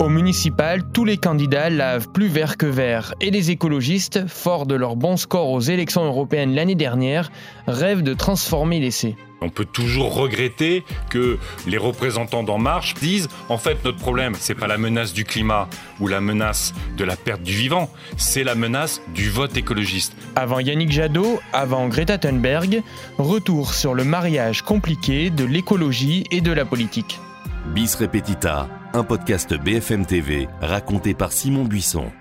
Au municipal, tous les candidats lavent plus vert que vert et les écologistes, forts de leur bon score aux élections européennes l'année dernière, rêvent de transformer l'essai. On peut toujours regretter que les représentants d'En Marche disent en fait notre problème c'est pas la menace du climat ou la menace de la perte du vivant, c'est la menace du vote écologiste. Avant Yannick Jadot, avant Greta Thunberg, retour sur le mariage compliqué de l'écologie et de la politique. Bis Repetita, un podcast BFM TV raconté par Simon Buisson.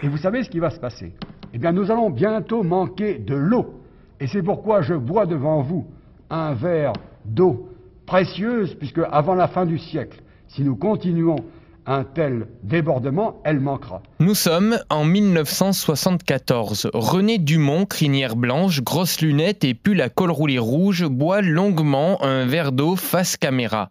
Et vous savez ce qui va se passer? Eh bien, nous allons bientôt manquer de l'eau. Et c'est pourquoi je bois devant vous un verre d'eau précieuse, puisque avant la fin du siècle, si nous continuons un tel débordement, elle manquera. Nous sommes en 1974. René Dumont, crinière blanche, grosse lunette et pull à col roulé rouge, boit longuement un verre d'eau face caméra.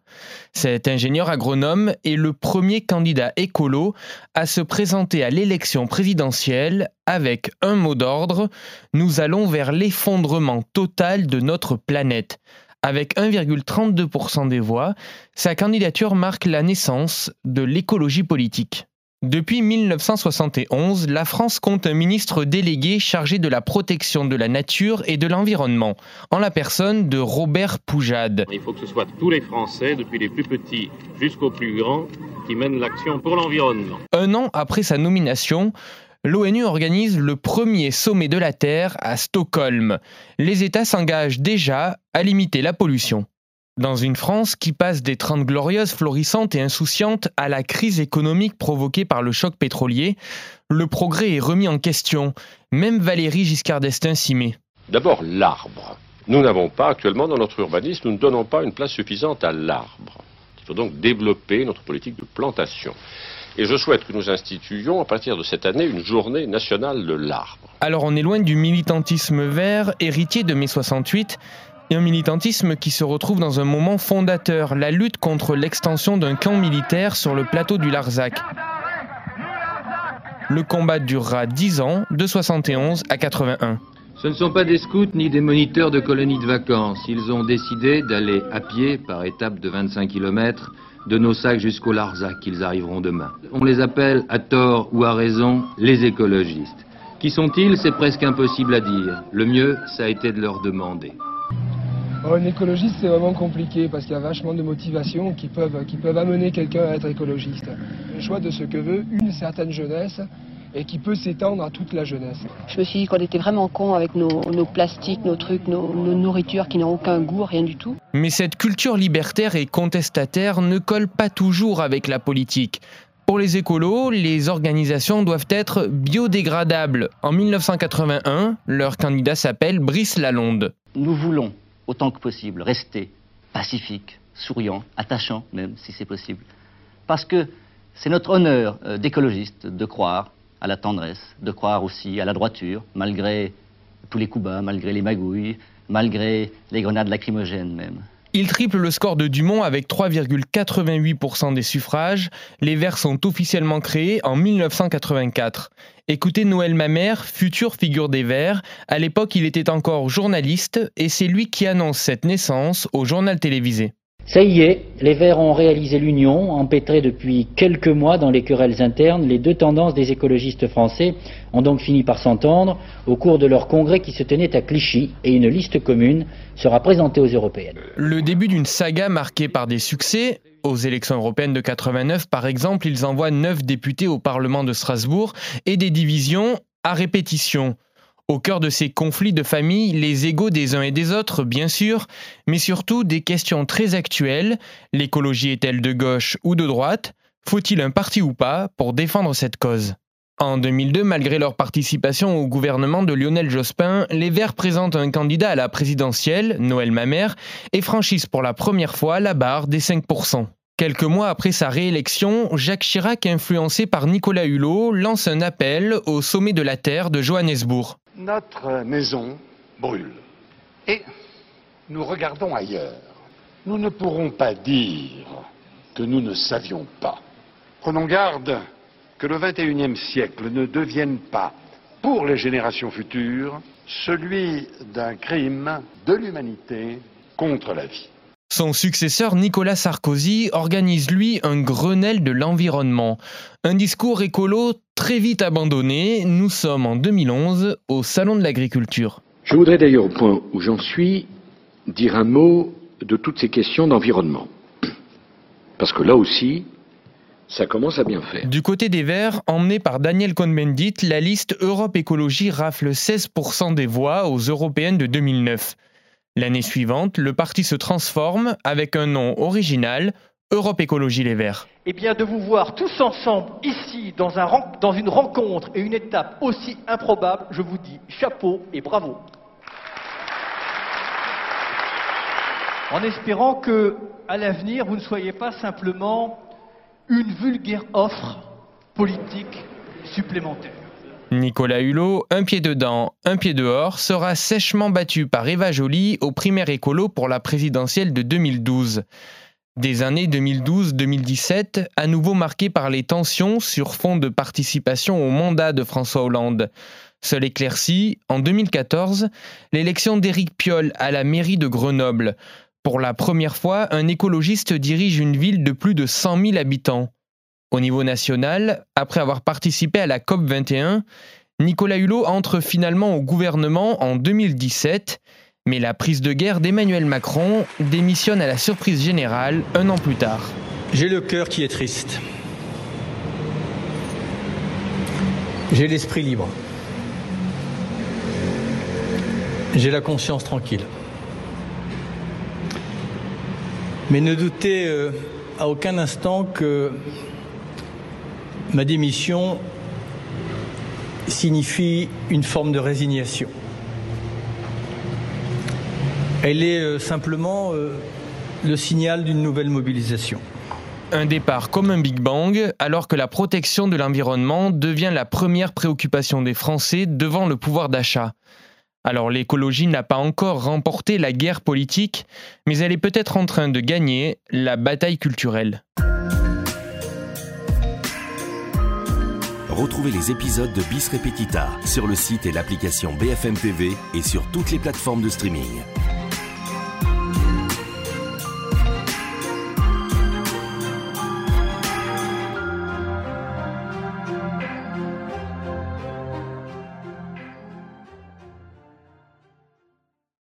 Cet ingénieur agronome est le premier candidat écolo à se présenter à l'élection présidentielle avec un mot d'ordre, nous allons vers l'effondrement total de notre planète. Avec 1,32% des voix, sa candidature marque la naissance de l'écologie politique. Depuis 1971, la France compte un ministre délégué chargé de la protection de la nature et de l'environnement, en la personne de Robert Poujade. Il faut que ce soit tous les Français, depuis les plus petits jusqu'aux plus grands, qui mènent l'action pour l'environnement. Un an après sa nomination, l'ONU organise le premier sommet de la Terre à Stockholm. Les États s'engagent déjà à limiter la pollution. Dans une France qui passe des Trente glorieuses florissantes et insouciantes à la crise économique provoquée par le choc pétrolier, le progrès est remis en question. Même Valérie Giscard d'Estaing s'y met. D'abord, l'arbre. Nous n'avons pas actuellement dans notre urbanisme, nous ne donnons pas une place suffisante à l'arbre. Il faut donc développer notre politique de plantation. Et je souhaite que nous instituions à partir de cette année une journée nationale de l'arbre. Alors on est loin du militantisme vert, héritier de mai 68, et un militantisme qui se retrouve dans un moment fondateur, la lutte contre l'extension d'un camp militaire sur le plateau du Larzac. Le combat durera 10 ans, de 71 à 81. Ce ne sont pas des scouts ni des moniteurs de colonies de vacances. Ils ont décidé d'aller à pied par étapes de 25 km de nos sacs jusqu'au Larzac qu'ils arriveront demain. On les appelle, à tort ou à raison, les écologistes. Qui sont-ils? C'est presque impossible à dire. Le mieux, ça a été de leur demander. Oh, un écologiste, c'est vraiment compliqué parce qu'il y a vachement de motivations qui peuvent, qui peuvent amener quelqu'un à être écologiste. Le choix de ce que veut une certaine jeunesse et qui peut s'étendre à toute la jeunesse. Je me suis dit qu'on était vraiment cons avec nos, nos plastiques, nos trucs, nos, nos nourritures qui n'ont aucun goût, rien du tout. Mais cette culture libertaire et contestataire ne colle pas toujours avec la politique. Pour les écolos, les organisations doivent être biodégradables. En 1981, leur candidat s'appelle Brice Lalonde. Nous voulons, autant que possible, rester pacifiques, souriants, attachants même, si c'est possible. Parce que c'est notre honneur euh, d'écologiste de croire à la tendresse, de croire aussi à la droiture, malgré tous les coups bas, malgré les magouilles, malgré les grenades lacrymogènes même. Il triple le score de Dumont avec 3,88% des suffrages. Les Verts sont officiellement créés en 1984. Écoutez Noël Mamère, future figure des Verts. À l'époque, il était encore journaliste et c'est lui qui annonce cette naissance au journal télévisé. Ça y est, les Verts ont réalisé l'union, empêtrés depuis quelques mois dans les querelles internes. Les deux tendances des écologistes français ont donc fini par s'entendre au cours de leur congrès qui se tenait à Clichy et une liste commune sera présentée aux européennes. Le début d'une saga marquée par des succès. Aux élections européennes de 89, par exemple, ils envoient neuf députés au Parlement de Strasbourg et des divisions à répétition. Au cœur de ces conflits de famille, les égaux des uns et des autres, bien sûr, mais surtout des questions très actuelles. L'écologie est-elle de gauche ou de droite? Faut-il un parti ou pas pour défendre cette cause? En 2002, malgré leur participation au gouvernement de Lionel Jospin, les Verts présentent un candidat à la présidentielle, Noël Mamère, et franchissent pour la première fois la barre des 5%. Quelques mois après sa réélection, Jacques Chirac, influencé par Nicolas Hulot, lance un appel au sommet de la Terre de Johannesburg. Notre maison brûle. Et nous regardons ailleurs. Nous ne pourrons pas dire que nous ne savions pas. Prenons garde que le XXIe siècle ne devienne pas, pour les générations futures, celui d'un crime de l'humanité contre la vie. Son successeur Nicolas Sarkozy organise lui un Grenelle de l'environnement. Un discours écolo très vite abandonné. Nous sommes en 2011 au Salon de l'agriculture. Je voudrais d'ailleurs, au point où j'en suis, dire un mot de toutes ces questions d'environnement. Parce que là aussi, ça commence à bien faire. Du côté des Verts, emmené par Daniel Cohn-Bendit, la liste Europe Écologie rafle 16% des voix aux européennes de 2009. L'année suivante, le parti se transforme avec un nom original, Europe Écologie Les Verts. Eh bien, de vous voir tous ensemble ici, dans, un, dans une rencontre et une étape aussi improbable, je vous dis chapeau et bravo. En espérant que, à l'avenir, vous ne soyez pas simplement une vulgaire offre politique supplémentaire. Nicolas Hulot, un pied dedans, un pied dehors, sera sèchement battu par Eva Joly au primaire écolo pour la présidentielle de 2012. Des années 2012-2017, à nouveau marquées par les tensions sur fond de participation au mandat de François Hollande. Seul éclairci, en 2014, l'élection d'Éric Piolle à la mairie de Grenoble. Pour la première fois, un écologiste dirige une ville de plus de 100 000 habitants. Au niveau national, après avoir participé à la COP 21, Nicolas Hulot entre finalement au gouvernement en 2017, mais la prise de guerre d'Emmanuel Macron démissionne à la surprise générale un an plus tard. J'ai le cœur qui est triste. J'ai l'esprit libre. J'ai la conscience tranquille. Mais ne doutez euh, à aucun instant que ma démission signifie une forme de résignation. Elle est euh, simplement euh, le signal d'une nouvelle mobilisation. Un départ comme un Big Bang, alors que la protection de l'environnement devient la première préoccupation des Français devant le pouvoir d'achat. Alors l'écologie n'a pas encore remporté la guerre politique, mais elle est peut-être en train de gagner la bataille culturelle. Retrouvez les épisodes de Bis Repetita sur le site et l'application BFM TV et sur toutes les plateformes de streaming.